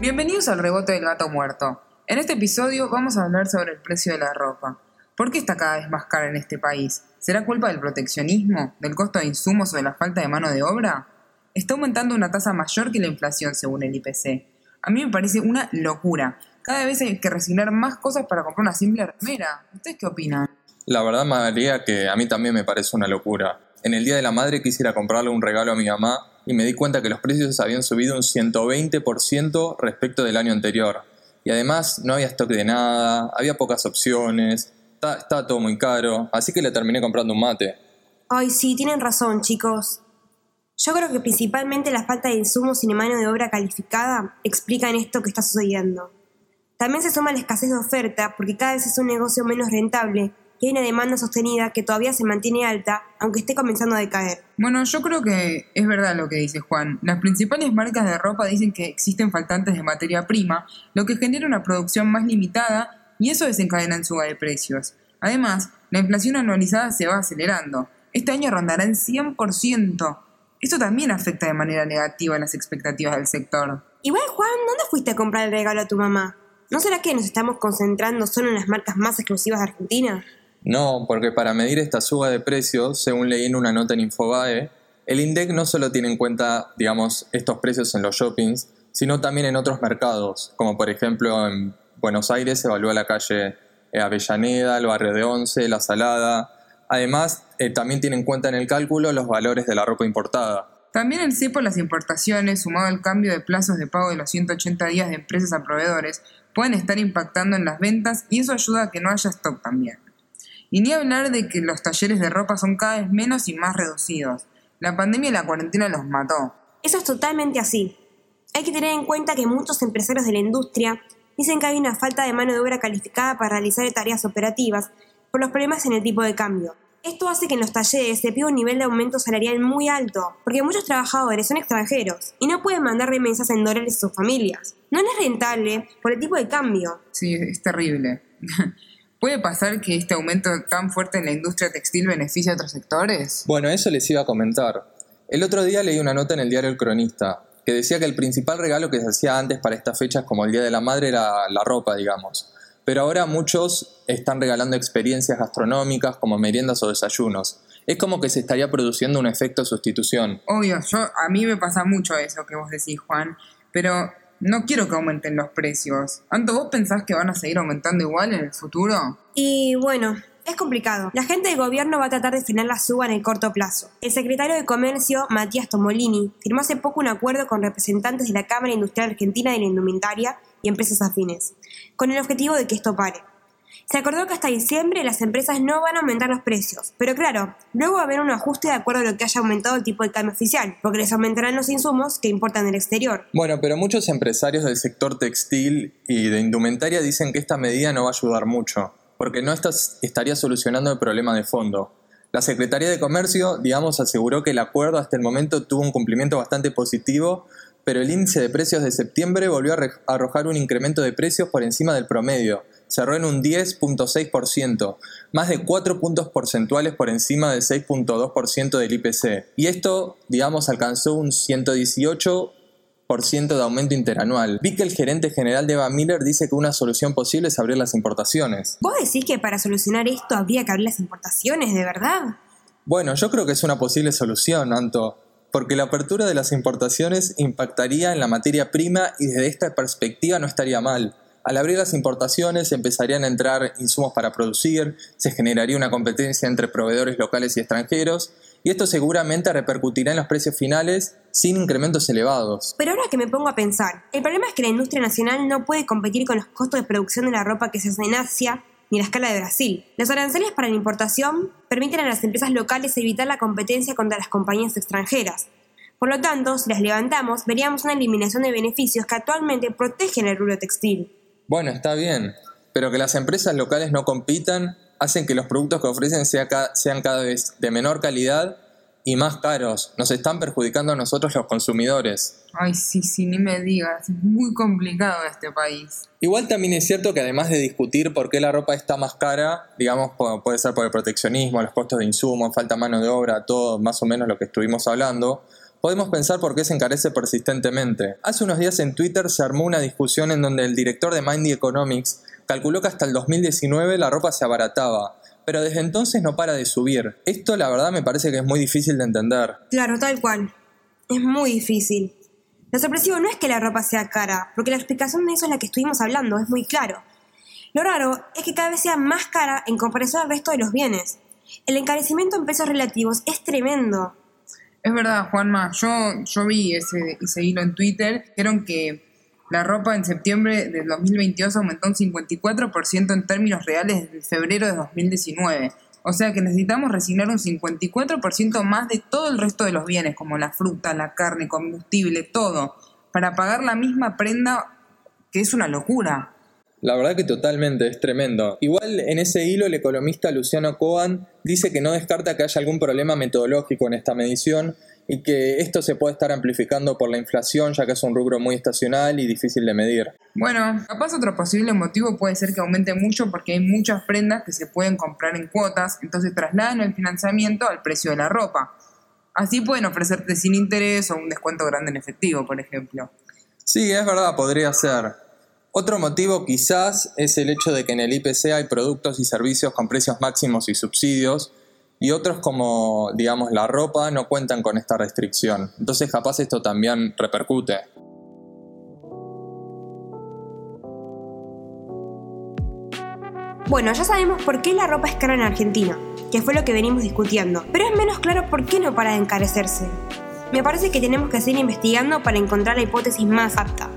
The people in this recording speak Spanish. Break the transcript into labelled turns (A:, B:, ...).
A: Bienvenidos al rebote del gato muerto. En este episodio vamos a hablar sobre el precio de la ropa. ¿Por qué está cada vez más cara en este país? ¿Será culpa del proteccionismo? ¿Del costo de insumos o de la falta de mano de obra? Está aumentando una tasa mayor que la inflación según el IPC. A mí me parece una locura. Cada vez hay que resignar más cosas para comprar una simple remera. ¿Ustedes qué opinan?
B: La verdad, María, que a mí también me parece una locura. En el Día de la Madre quisiera comprarle un regalo a mi mamá y me di cuenta que los precios habían subido un 120% respecto del año anterior. Y además no había stock de nada, había pocas opciones, estaba todo muy caro, así que le terminé comprando un mate.
C: Ay, sí, tienen razón, chicos. Yo creo que principalmente la falta de insumos y de mano de obra calificada explican esto que está sucediendo. También se suma la escasez de oferta porque cada vez es un negocio menos rentable y hay una demanda sostenida que todavía se mantiene alta, aunque esté comenzando a decaer.
A: Bueno, yo creo que es verdad lo que dice Juan. Las principales marcas de ropa dicen que existen faltantes de materia prima, lo que genera una producción más limitada y eso desencadena en suba de precios. Además, la inflación anualizada se va acelerando. Este año rondará en 100%. Esto también afecta de manera negativa las expectativas del sector.
C: Igual, Juan, ¿dónde fuiste a comprar el regalo a tu mamá? ¿No será que nos estamos concentrando solo en las marcas más exclusivas de Argentina?
B: No, porque para medir esta suba de precios, según leí en una nota en Infobae, el INDEC no solo tiene en cuenta, digamos, estos precios en los shoppings, sino también en otros mercados, como por ejemplo en Buenos Aires se evalúa la calle Avellaneda, el barrio de Once, La Salada. Además, eh, también tiene en cuenta en el cálculo los valores de la ropa importada.
A: También el cepo las importaciones, sumado al cambio de plazos de pago de los 180 días de empresas a proveedores, pueden estar impactando en las ventas y eso ayuda a que no haya stock también. Y ni hablar de que los talleres de ropa son cada vez menos y más reducidos. La pandemia y la cuarentena los mató.
C: Eso es totalmente así. Hay que tener en cuenta que muchos empresarios de la industria dicen que hay una falta de mano de obra calificada para realizar tareas operativas por los problemas en el tipo de cambio. Esto hace que en los talleres se pida un nivel de aumento salarial muy alto, porque muchos trabajadores son extranjeros y no pueden mandar remesas en dólares a sus familias. No es rentable por el tipo de cambio.
A: Sí, es terrible. ¿Puede pasar que este aumento tan fuerte en la industria textil beneficie a otros sectores?
B: Bueno, eso les iba a comentar. El otro día leí una nota en el diario El Cronista que decía que el principal regalo que se hacía antes para estas fechas como el Día de la Madre era la ropa, digamos. Pero ahora muchos están regalando experiencias gastronómicas como meriendas o desayunos. Es como que se estaría produciendo un efecto sustitución.
A: Obvio, yo, a mí me pasa mucho eso que vos decís, Juan. Pero no quiero que aumenten los precios. ¿Anto vos pensás que van a seguir aumentando igual en el futuro?
C: Y bueno, es complicado. La gente del gobierno va a tratar de frenar la suba en el corto plazo. El secretario de Comercio, Matías Tomolini, firmó hace poco un acuerdo con representantes de la Cámara Industrial Argentina de la Indumentaria y empresas afines, con el objetivo de que esto pare. Se acordó que hasta diciembre las empresas no van a aumentar los precios, pero claro, luego va a haber un ajuste de acuerdo a lo que haya aumentado el tipo de cambio oficial, porque les aumentarán los insumos que importan del exterior.
B: Bueno, pero muchos empresarios del sector textil y de indumentaria dicen que esta medida no va a ayudar mucho, porque no estaría solucionando el problema de fondo. La Secretaría de Comercio, digamos, aseguró que el acuerdo hasta el momento tuvo un cumplimiento bastante positivo, pero el índice de precios de septiembre volvió a arrojar un incremento de precios por encima del promedio, cerró en un 10.6%, más de 4 puntos porcentuales por encima del 6.2% del IPC. Y esto, digamos, alcanzó un 118% de aumento interanual. Vi que el gerente general de Van Miller dice que una solución posible es abrir las importaciones.
C: ¿Vos decís que para solucionar esto habría que abrir las importaciones, de verdad?
B: Bueno, yo creo que es una posible solución, Anto, porque la apertura de las importaciones impactaría en la materia prima y desde esta perspectiva no estaría mal. Al abrir las importaciones empezarían a entrar insumos para producir, se generaría una competencia entre proveedores locales y extranjeros, y esto seguramente repercutirá en los precios finales sin incrementos elevados.
C: Pero ahora que me pongo a pensar, el problema es que la industria nacional no puede competir con los costos de producción de la ropa que se hace en Asia ni la escala de Brasil. Los aranceles para la importación permiten a las empresas locales evitar la competencia contra las compañías extranjeras. Por lo tanto, si las levantamos, veríamos una eliminación de beneficios que actualmente protegen el rubro textil.
B: Bueno, está bien, pero que las empresas locales no compitan hacen que los productos que ofrecen sean cada vez de menor calidad y más caros. Nos están perjudicando a nosotros los consumidores.
A: Ay, sí, sí, ni me digas. Es muy complicado este país.
B: Igual también es cierto que además de discutir por qué la ropa está más cara, digamos, puede ser por el proteccionismo, los costos de insumo, falta mano de obra, todo más o menos lo que estuvimos hablando, podemos pensar por qué se encarece persistentemente. Hace unos días en Twitter se armó una discusión en donde el director de Mindy Economics calculó que hasta el 2019 la ropa se abarataba, pero desde entonces no para de subir. Esto la verdad me parece que es muy difícil de entender.
C: Claro, tal cual. Es muy difícil. Lo sorpresivo no es que la ropa sea cara, porque la explicación de eso es la que estuvimos hablando, es muy claro. Lo raro es que cada vez sea más cara en comparación al resto de los bienes. El encarecimiento en pesos relativos es tremendo.
A: Es verdad, Juanma. Yo, yo vi ese, ese hilo en Twitter. Dijeron que la ropa en septiembre del 2022 aumentó un 54% en términos reales desde febrero de 2019. O sea que necesitamos resignar un 54% más de todo el resto de los bienes, como la fruta, la carne, combustible, todo, para pagar la misma prenda, que es una locura.
B: La verdad que totalmente, es tremendo. Igual en ese hilo el economista Luciano Coan dice que no descarta que haya algún problema metodológico en esta medición, y que esto se puede estar amplificando por la inflación, ya que es un rubro muy estacional y difícil de medir.
A: Bueno, capaz otro posible motivo puede ser que aumente mucho porque hay muchas prendas que se pueden comprar en cuotas, entonces trasladan el financiamiento al precio de la ropa. Así pueden ofrecerte sin interés o un descuento grande en efectivo, por ejemplo.
B: Sí, es verdad, podría ser. Otro motivo quizás es el hecho de que en el IPC hay productos y servicios con precios máximos y subsidios, y otros como, digamos, la ropa no cuentan con esta restricción. Entonces capaz esto también repercute.
C: Bueno, ya sabemos por qué la ropa es cara en Argentina, que fue lo que venimos discutiendo, pero es menos claro por qué no para de encarecerse. Me parece que tenemos que seguir investigando para encontrar la hipótesis más apta.